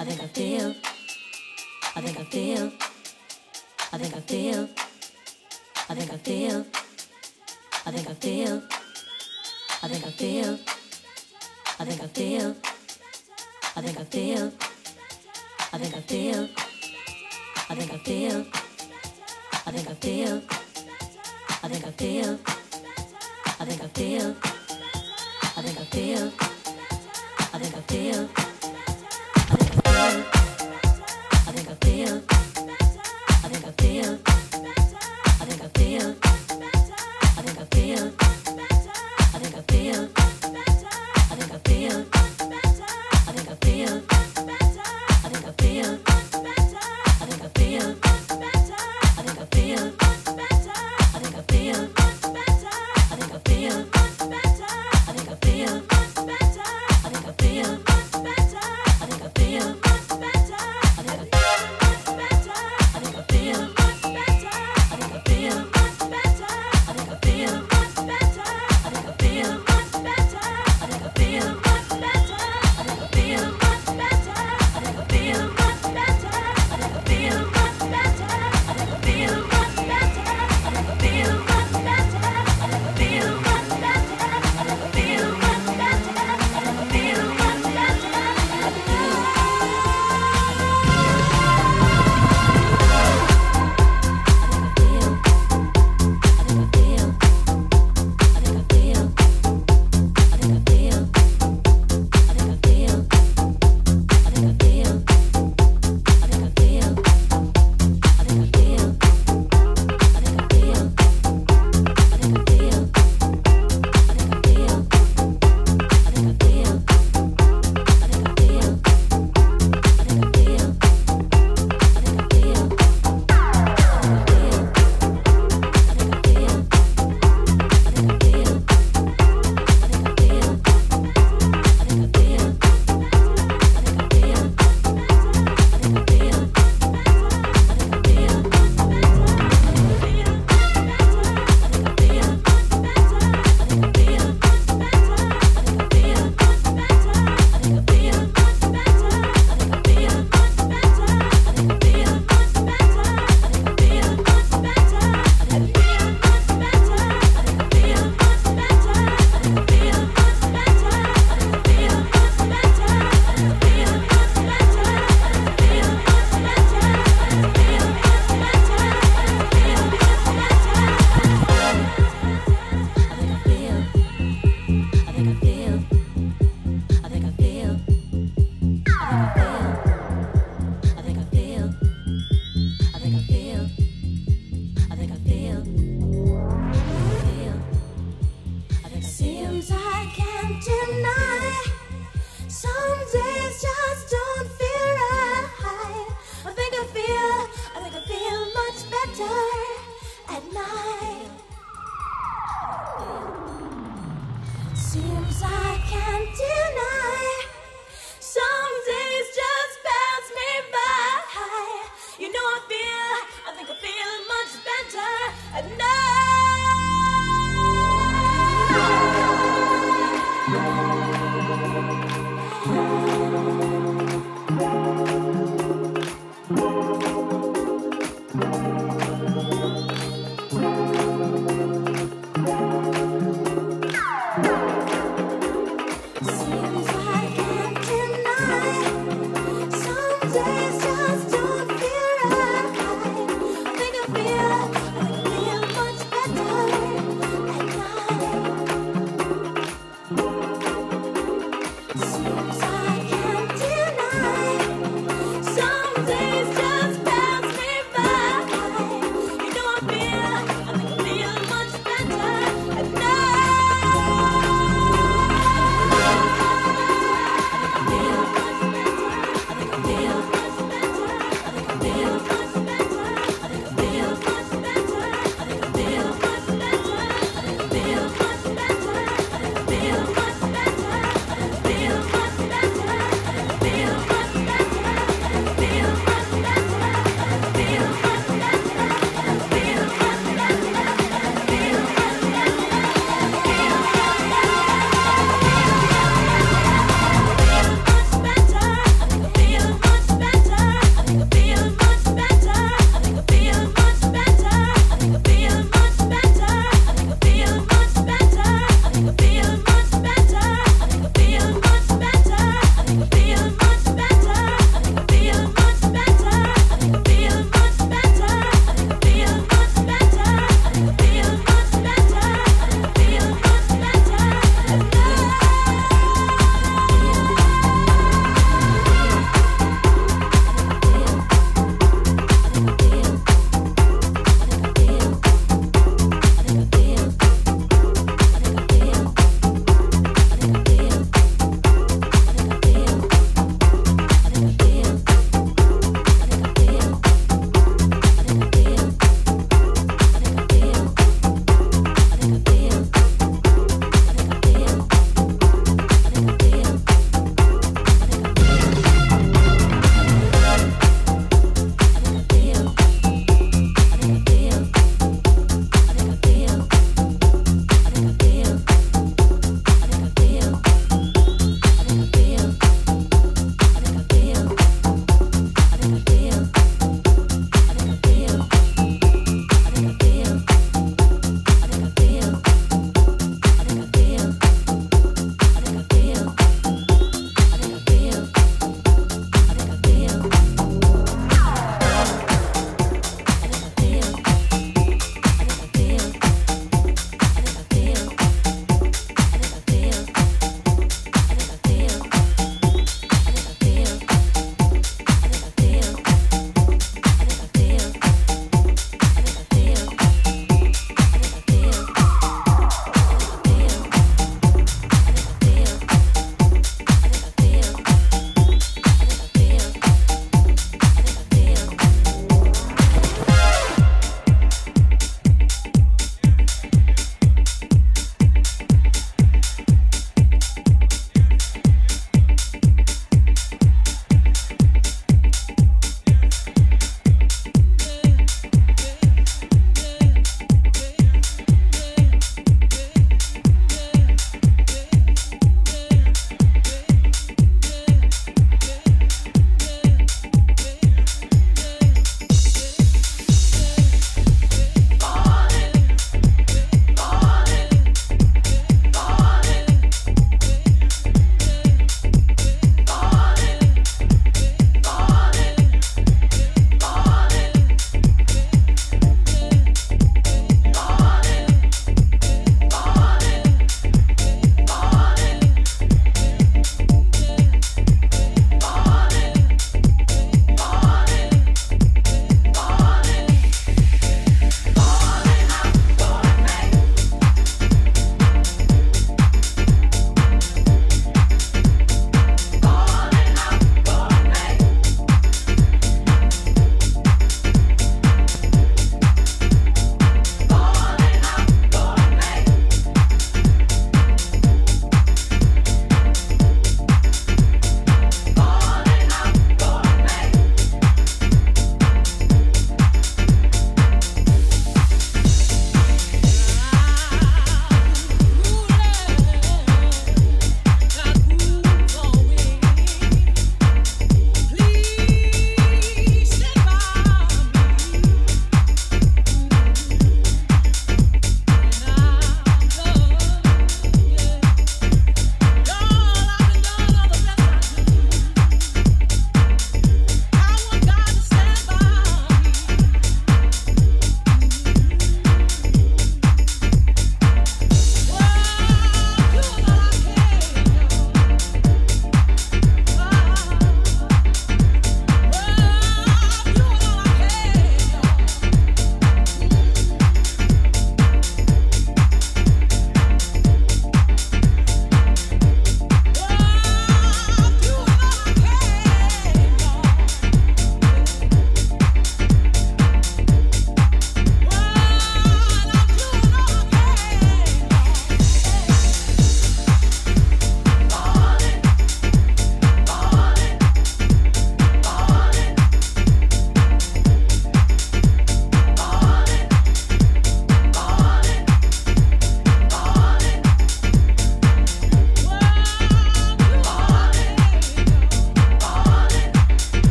I think I feel. I think I feel. I think I feel. I think I feel. I think I feel. I think I feel. I think I feel. I think I feel. I think I feel. I think I feel. I think I feel. I think I feel. I think I feel. I think I feel. I think I feel. I think I feel. I think I feel. I think I feel.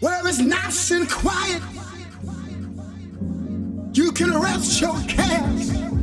where it's nice and quiet. You can rest your cares.